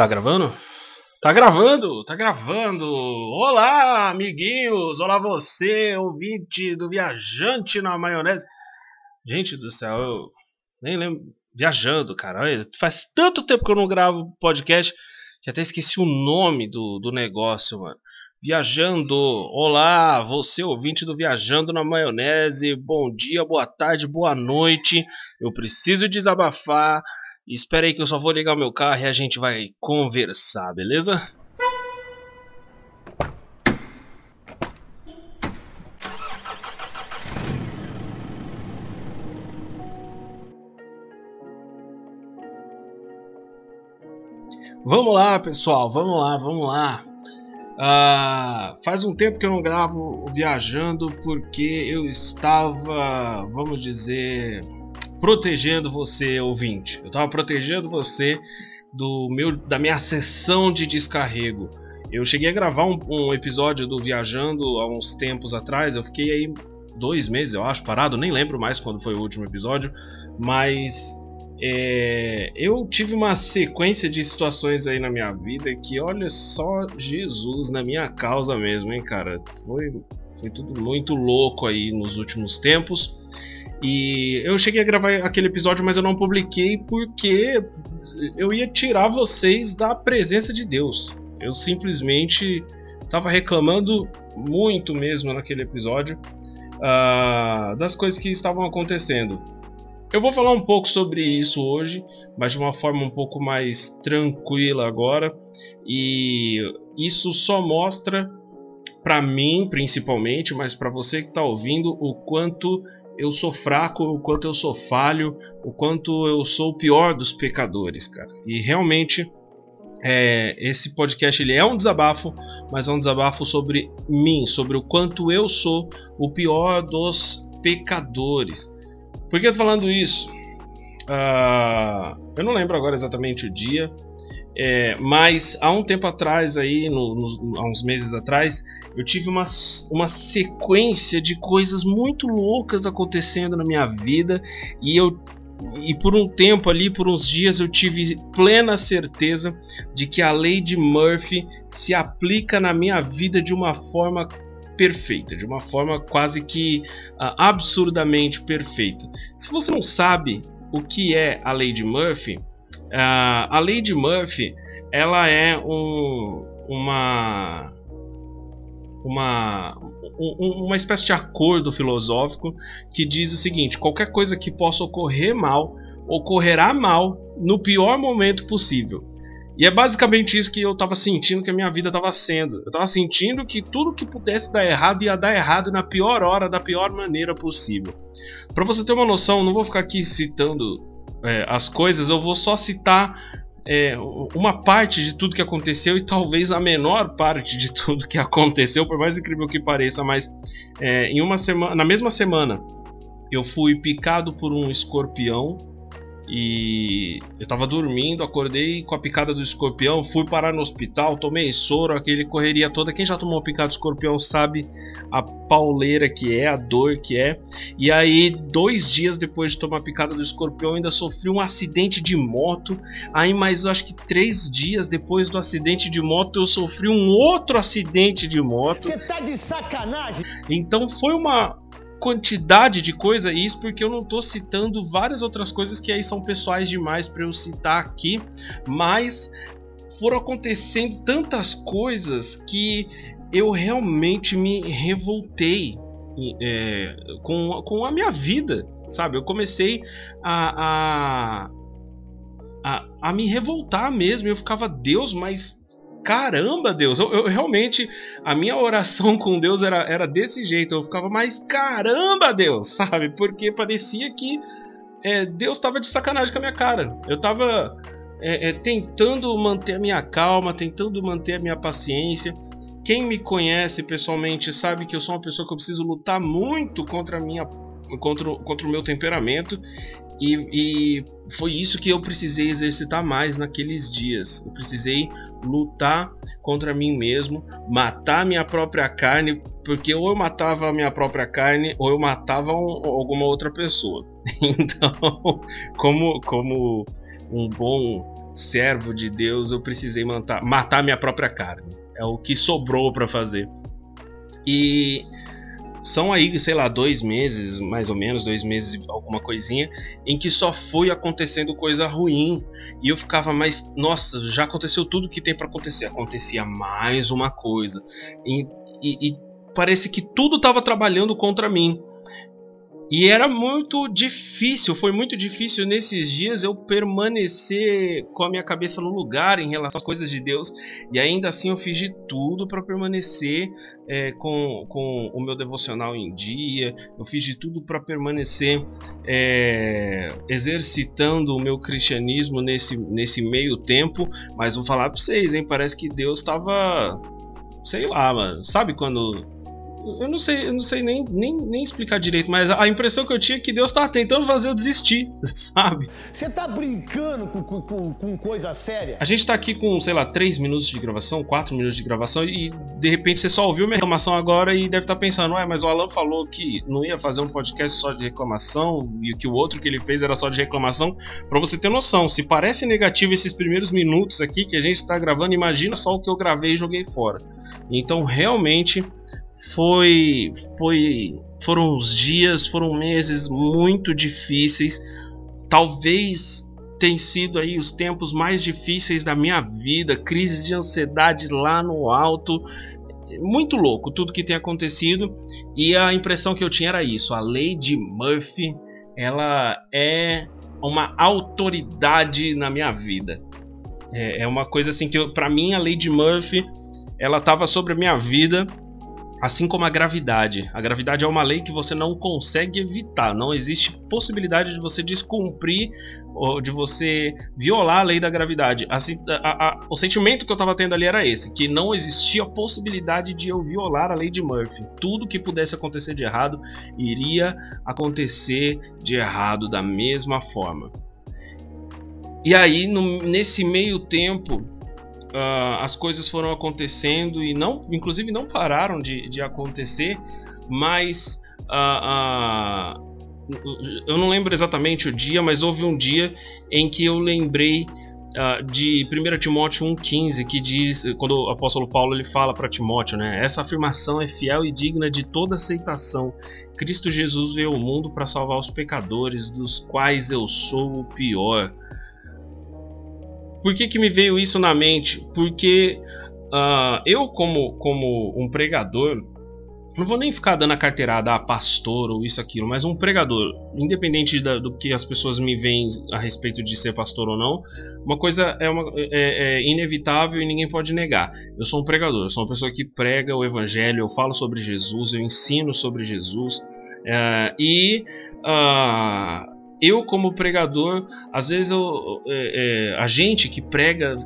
Tá gravando? Tá gravando, tá gravando. Olá, amiguinhos. Olá você, ouvinte do Viajante na Maionese. Gente do céu, eu nem lembro. Viajando, cara. Faz tanto tempo que eu não gravo podcast que até esqueci o nome do, do negócio, mano. Viajando. Olá, você ouvinte do Viajando na Maionese. Bom dia, boa tarde, boa noite. Eu preciso desabafar. Espera aí que eu só vou ligar o meu carro e a gente vai conversar, beleza? Vamos lá, pessoal, vamos lá, vamos lá. Uh, faz um tempo que eu não gravo viajando porque eu estava, vamos dizer, protegendo você, ouvinte. Eu estava protegendo você do meu, da minha sessão de descarrego. Eu cheguei a gravar um, um, episódio do Viajando há uns tempos atrás. Eu fiquei aí dois meses, eu acho, parado. Nem lembro mais quando foi o último episódio. Mas é, eu tive uma sequência de situações aí na minha vida que, olha só, Jesus na minha causa mesmo, hein, cara. Foi, foi tudo muito louco aí nos últimos tempos. E eu cheguei a gravar aquele episódio, mas eu não publiquei porque eu ia tirar vocês da presença de Deus. Eu simplesmente estava reclamando muito mesmo naquele episódio uh, das coisas que estavam acontecendo. Eu vou falar um pouco sobre isso hoje, mas de uma forma um pouco mais tranquila agora. E isso só mostra para mim, principalmente, mas para você que está ouvindo, o quanto eu sou fraco, o quanto eu sou falho, o quanto eu sou o pior dos pecadores, cara. E realmente é, esse podcast ele é um desabafo, mas é um desabafo sobre mim, sobre o quanto eu sou o pior dos pecadores. Por que eu tô falando isso? Uh, eu não lembro agora exatamente o dia, é, mas há um tempo atrás, aí, no, no, há uns meses atrás, eu tive uma, uma sequência de coisas muito loucas acontecendo na minha vida e eu e por um tempo ali, por uns dias, eu tive plena certeza de que a lei de Murphy se aplica na minha vida de uma forma perfeita, de uma forma quase que uh, absurdamente perfeita. Se você não sabe o que é a lei de Murphy, a lei de Murphy ela é um, uma uma, uma espécie de acordo filosófico que diz o seguinte: qualquer coisa que possa ocorrer mal, ocorrerá mal no pior momento possível. E é basicamente isso que eu estava sentindo que a minha vida estava sendo. Eu estava sentindo que tudo que pudesse dar errado ia dar errado na pior hora, da pior maneira possível. Para você ter uma noção, não vou ficar aqui citando é, as coisas, eu vou só citar é, uma parte de tudo que aconteceu e talvez a menor parte de tudo que aconteceu, por mais incrível que pareça, mas é, em uma semana, na mesma semana eu fui picado por um escorpião e eu tava dormindo, acordei com a picada do escorpião, fui parar no hospital, tomei soro, aquele correria toda. Quem já tomou picada de escorpião sabe a pauleira que é, a dor que é. E aí, dois dias depois de tomar a picada do escorpião, ainda sofri um acidente de moto. Aí, mais eu acho que três dias depois do acidente de moto, eu sofri um outro acidente de moto. Você tá de sacanagem? Então foi uma quantidade de coisa, e isso porque eu não estou citando várias outras coisas que aí são pessoais demais para eu citar aqui, mas foram acontecendo tantas coisas que eu realmente me revoltei é, com, com a minha vida, sabe? Eu comecei a, a, a, a me revoltar mesmo. Eu ficava, Deus, mas caramba, Deus, eu, eu, realmente, a minha oração com Deus era, era desse jeito, eu ficava, mais caramba, Deus, sabe? Porque parecia que é, Deus estava de sacanagem com a minha cara. Eu estava é, é, tentando manter a minha calma, tentando manter a minha paciência. Quem me conhece pessoalmente sabe que eu sou uma pessoa que eu preciso lutar muito contra a minha contra, contra o meu temperamento e, e, foi isso que eu precisei exercitar mais naqueles dias. Eu precisei lutar contra mim mesmo, matar minha própria carne, porque ou eu matava a minha própria carne ou eu matava um, alguma outra pessoa. Então, como, como um bom servo de Deus, eu precisei matar, matar minha própria carne. É o que sobrou para fazer. E são aí, sei lá, dois meses, mais ou menos, dois meses, alguma coisinha, em que só foi acontecendo coisa ruim. E eu ficava mais, nossa, já aconteceu tudo que tem para acontecer. Acontecia mais uma coisa. E, e, e parece que tudo estava trabalhando contra mim. E era muito difícil, foi muito difícil nesses dias eu permanecer com a minha cabeça no lugar em relação às coisas de Deus. E ainda assim eu fiz de tudo para permanecer é, com, com o meu devocional em dia. Eu fiz de tudo para permanecer é, exercitando o meu cristianismo nesse, nesse meio tempo. Mas vou falar para vocês, hein? Parece que Deus estava. Sei lá, mano. Sabe quando eu não sei, eu não sei nem, nem, nem explicar direito, mas a impressão que eu tinha é que Deus tá tentando fazer eu desistir, sabe? Você tá brincando com, com, com, coisa séria? A gente tá aqui com, sei lá, 3 minutos de gravação, 4 minutos de gravação, e de repente você só ouviu minha reclamação agora e deve estar tá pensando, ué, mas o Alan falou que não ia fazer um podcast só de reclamação e que o outro que ele fez era só de reclamação. Para você ter noção, se parece negativo esses primeiros minutos aqui que a gente tá gravando, imagina só o que eu gravei e joguei fora. Então, realmente foi foi foram uns dias, foram meses muito difíceis. Talvez tenham sido aí os tempos mais difíceis da minha vida, crise de ansiedade lá no alto. Muito louco tudo que tem acontecido e a impressão que eu tinha era isso. A Lady Murphy, ela é uma autoridade na minha vida. É, é uma coisa assim que para mim a Lady Murphy, ela estava sobre a minha vida Assim como a gravidade. A gravidade é uma lei que você não consegue evitar. Não existe possibilidade de você descumprir ou de você violar a lei da gravidade. Assim, a, a, o sentimento que eu estava tendo ali era esse: que não existia possibilidade de eu violar a lei de Murphy. Tudo que pudesse acontecer de errado iria acontecer de errado da mesma forma. E aí, no, nesse meio tempo, uh, as coisas foram acontecendo e não, inclusive não pararam de, de acontecer, mas uh, uh, eu não lembro exatamente o dia, mas houve um dia em que eu lembrei Uh, de 1 Timóteo 1,15 que diz, quando o apóstolo Paulo ele fala para Timóteo, né, essa afirmação é fiel e digna de toda aceitação. Cristo Jesus veio ao mundo para salvar os pecadores, dos quais eu sou o pior. Por que, que me veio isso na mente? Porque uh, eu, como, como um pregador, não vou nem ficar dando a carteirada a ah, pastor ou isso, aquilo, mas um pregador, independente da, do que as pessoas me veem a respeito de ser pastor ou não, uma coisa é, uma, é, é, inevitável e ninguém pode negar. Eu sou um pregador, eu sou uma pessoa que prega o evangelho, eu falo sobre Jesus, eu ensino sobre Jesus, é, e. Uh, eu como pregador, às vezes eu, é, é, a gente que prega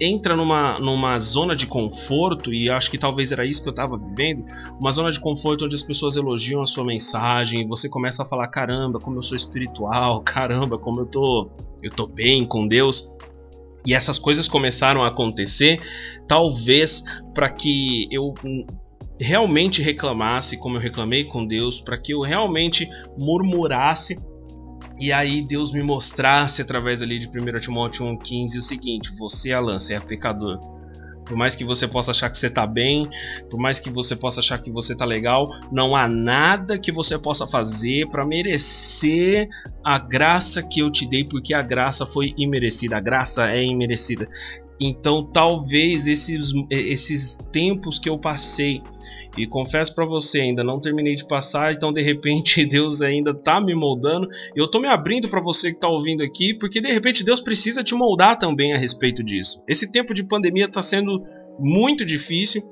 entra numa, numa zona de conforto, e acho que talvez era isso que eu estava vivendo, uma zona de conforto onde as pessoas elogiam a sua mensagem, e você começa a falar, caramba, como eu sou espiritual, caramba, como eu tô, eu tô bem com Deus. E essas coisas começaram a acontecer, talvez para que eu realmente reclamasse como eu reclamei com Deus, para que eu realmente murmurasse e aí Deus me mostrasse através ali de 1 Timóteo 1,15 o seguinte: você, Alan, você é pecador. Por mais que você possa achar que você está bem, por mais que você possa achar que você está legal, não há nada que você possa fazer para merecer a graça que eu te dei, porque a graça foi imerecida, a graça é imerecida. Então, talvez esses, esses tempos que eu passei e confesso para você, ainda não terminei de passar, então de repente Deus ainda tá me moldando. Eu tô me abrindo para você que tá ouvindo aqui, porque de repente Deus precisa te moldar também a respeito disso. Esse tempo de pandemia tá sendo muito difícil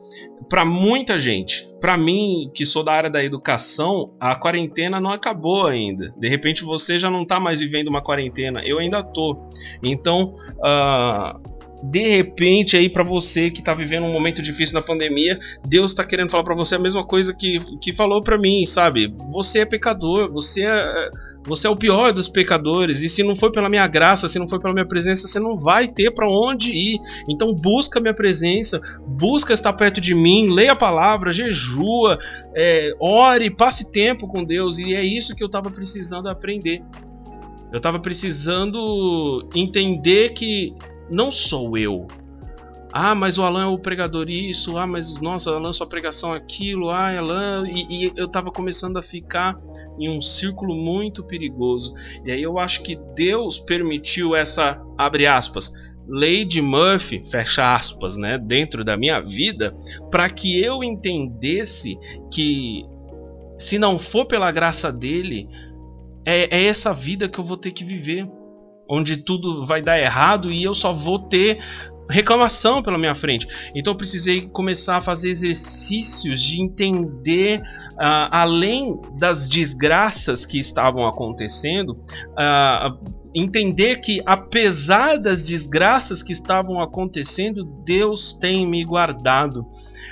para muita gente. Para mim, que sou da área da educação, a quarentena não acabou ainda. De repente você já não tá mais vivendo uma quarentena, eu ainda tô. Então, uh, de repente aí para você que tá vivendo um momento difícil na pandemia, Deus tá querendo falar para você a mesma coisa que, que falou para mim, sabe? Você é pecador, você é você é o pior dos pecadores e se não for pela minha graça, se não for pela minha presença, você não vai ter para onde ir. Então busca minha presença, busca estar perto de mim, leia a palavra, jejua, é, ore, passe tempo com Deus e é isso que eu tava precisando aprender. Eu tava precisando entender que não sou eu. Ah, mas o Alan é o pregador isso, ah, mas nossa, Alan sua pregação é aquilo, ah, Alan. E, e eu tava começando a ficar em um círculo muito perigoso. E aí eu acho que Deus permitiu essa, abre aspas, de Murphy, fecha aspas, né, dentro da minha vida, para que eu entendesse que se não for pela graça dele, é, é essa vida que eu vou ter que viver onde tudo vai dar errado e eu só vou ter reclamação pela minha frente. Então eu precisei começar a fazer exercícios de entender, uh, além das desgraças que estavam acontecendo, uh, entender que apesar das desgraças que estavam acontecendo, Deus tem me guardado.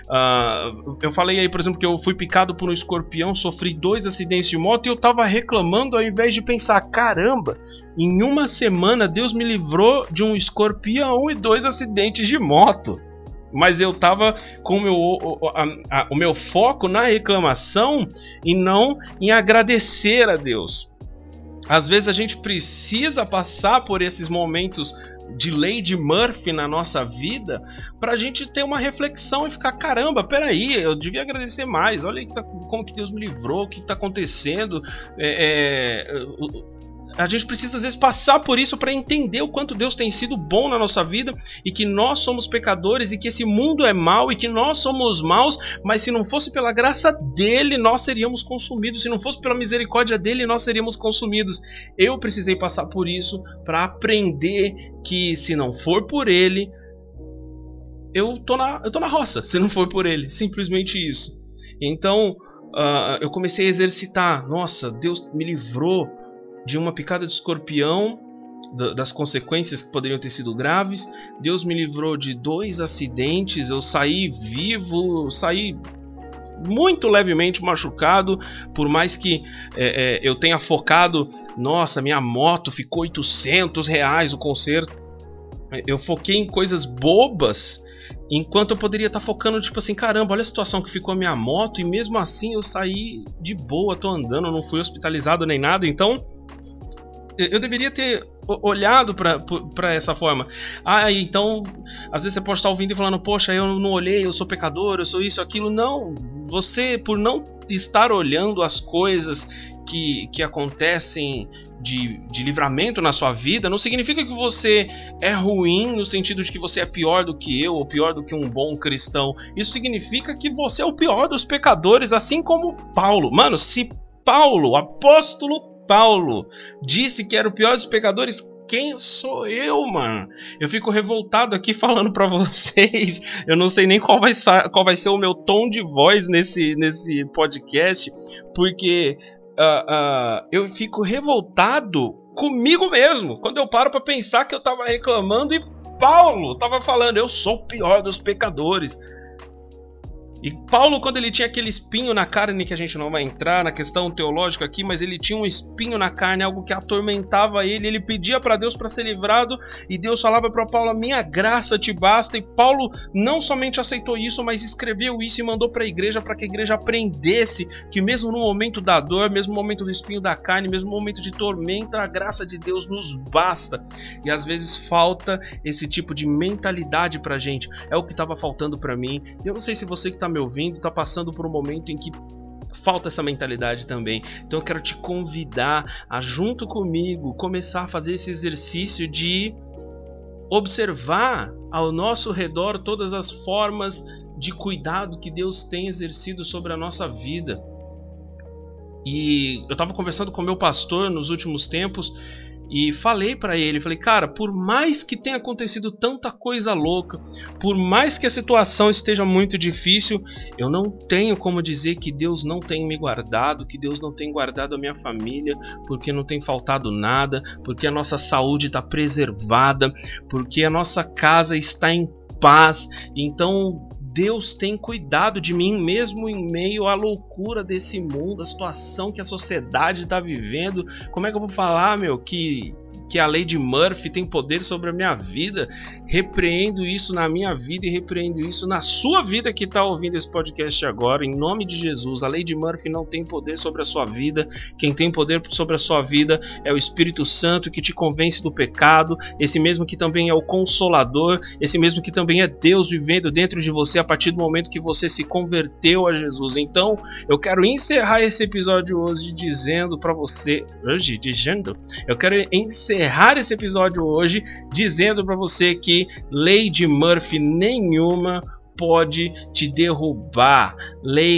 Uh, eu falei aí, por exemplo, que eu fui picado por um escorpião, sofri dois acidentes de moto e eu tava reclamando ao invés de pensar: caramba, em uma semana Deus me livrou de um escorpião e dois acidentes de moto. Mas eu tava com o meu, o, a, a, o meu foco na reclamação e não em agradecer a Deus. Às vezes a gente precisa passar por esses momentos de de Murphy na nossa vida para a gente ter uma reflexão e ficar caramba, peraí, eu devia agradecer mais. Olha que tá, como que Deus me livrou, o que está acontecendo. É, é, a gente precisa às vezes passar por isso para entender o quanto Deus tem sido bom na nossa vida e que nós somos pecadores e que esse mundo é mau e que nós somos maus, mas se não fosse pela graça dele, nós seríamos consumidos. Se não fosse pela misericórdia dele, nós seríamos consumidos. Eu precisei passar por isso para aprender que se não for por ele, eu tô na, eu tô na roça, se não for por ele, simplesmente isso. Então, uh, eu comecei a exercitar. Nossa, Deus me livrou de uma picada de escorpião, das consequências que poderiam ter sido graves. Deus me livrou de dois acidentes, eu saí vivo, saí muito levemente machucado, por mais que é, é, eu tenha focado, nossa, minha moto ficou 800 reais o conserto. Eu foquei em coisas bobas, enquanto eu poderia estar focando, tipo assim, caramba, olha a situação que ficou a minha moto, e mesmo assim eu saí de boa, tô andando, não fui hospitalizado nem nada, então eu deveria ter olhado para essa forma. Ah, então, às vezes você pode estar ouvindo e falando, poxa, eu não olhei, eu sou pecador, eu sou isso, aquilo. Não, você, por não estar olhando as coisas que, que acontecem de, de livramento na sua vida, não significa que você é ruim no sentido de que você é pior do que eu ou pior do que um bom cristão. Isso significa que você é o pior dos pecadores, assim como Paulo. Mano, se Paulo, apóstolo Paulo disse que era o pior dos pecadores, quem sou eu, mano? Eu fico revoltado aqui falando para vocês. Eu não sei nem qual vai, qual vai ser o meu tom de voz nesse, nesse podcast, porque uh, uh, eu fico revoltado comigo mesmo quando eu paro para pensar que eu tava reclamando e Paulo tava falando, eu sou o pior dos pecadores. E Paulo, quando ele tinha aquele espinho na carne, que a gente não vai entrar na questão teológica aqui, mas ele tinha um espinho na carne, algo que atormentava ele, ele pedia para Deus para ser livrado, e Deus falava para Paulo: "A minha graça te basta". E Paulo não somente aceitou isso, mas escreveu isso e mandou para a igreja para que a igreja aprendesse que mesmo no momento da dor, mesmo no momento do espinho da carne, mesmo no momento de tormenta, a graça de Deus nos basta. E às vezes falta esse tipo de mentalidade pra gente. É o que estava faltando para mim. Eu não sei se você que tá me ouvindo está passando por um momento em que falta essa mentalidade também. Então eu quero te convidar a junto comigo começar a fazer esse exercício de observar ao nosso redor todas as formas de cuidado que Deus tem exercido sobre a nossa vida. E eu estava conversando com meu pastor nos últimos tempos e falei para ele, falei, cara, por mais que tenha acontecido tanta coisa louca, por mais que a situação esteja muito difícil, eu não tenho como dizer que Deus não tem me guardado, que Deus não tem guardado a minha família, porque não tem faltado nada, porque a nossa saúde está preservada, porque a nossa casa está em paz. Então, Deus tem cuidado de mim mesmo em meio à loucura desse mundo, a situação que a sociedade está vivendo. Como é que eu vou falar, meu, que que a lei de Murphy tem poder sobre a minha vida, repreendo isso na minha vida e repreendo isso na sua vida que está ouvindo esse podcast agora, em nome de Jesus. A lei de Murphy não tem poder sobre a sua vida, quem tem poder sobre a sua vida é o Espírito Santo que te convence do pecado, esse mesmo que também é o consolador, esse mesmo que também é Deus vivendo dentro de você a partir do momento que você se converteu a Jesus. Então, eu quero encerrar esse episódio hoje dizendo para você, hoje dizendo, eu quero encerrar esse episódio hoje dizendo para você que de Murphy nenhuma pode te derrubar.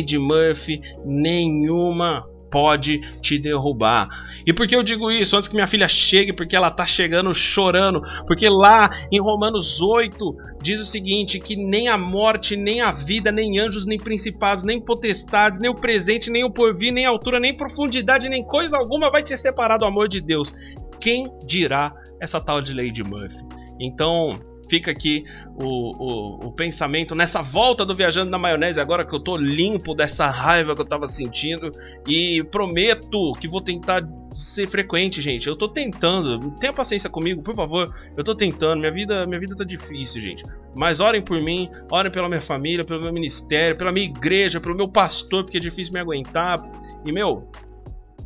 De Murphy nenhuma pode te derrubar. E por que eu digo isso? Antes que minha filha chegue, porque ela tá chegando chorando. Porque lá em Romanos 8 diz o seguinte: que nem a morte, nem a vida, nem anjos, nem principados, nem potestades, nem o presente, nem o porvir, nem altura, nem profundidade, nem coisa alguma vai te separar do amor de Deus. Quem dirá essa tal de de Murphy? Então, fica aqui o, o, o, pensamento nessa volta do Viajando na Maionese, agora que eu tô limpo dessa raiva que eu tava sentindo. E prometo que vou tentar ser frequente, gente. Eu tô tentando. Tenha paciência comigo, por favor. Eu tô tentando. Minha vida, minha vida tá difícil, gente. Mas orem por mim, orem pela minha família, pelo meu ministério, pela minha igreja, pelo meu pastor, porque é difícil me aguentar. E, meu,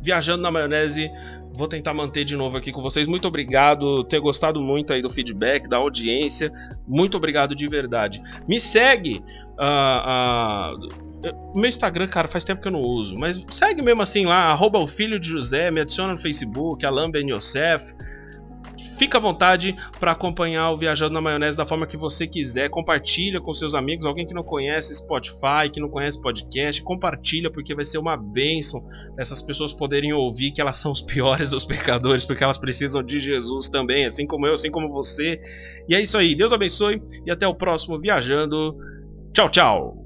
Viajando na Maionese Vou tentar manter de novo aqui com vocês. Muito obrigado, ter gostado muito aí do feedback, da audiência. Muito obrigado de verdade. Me segue. Uh, uh, meu Instagram, cara, faz tempo que eu não uso, mas segue mesmo assim lá, arroba o filho de José, me adiciona no Facebook, Alan Ben Yosef. Fica à vontade para acompanhar o Viajando na Maionese da forma que você quiser. Compartilha com seus amigos, alguém que não conhece Spotify, que não conhece podcast, compartilha porque vai ser uma bênção essas pessoas poderem ouvir que elas são os piores dos pecadores, porque elas precisam de Jesus também, assim como eu, assim como você. E é isso aí. Deus abençoe e até o próximo Viajando. Tchau, tchau.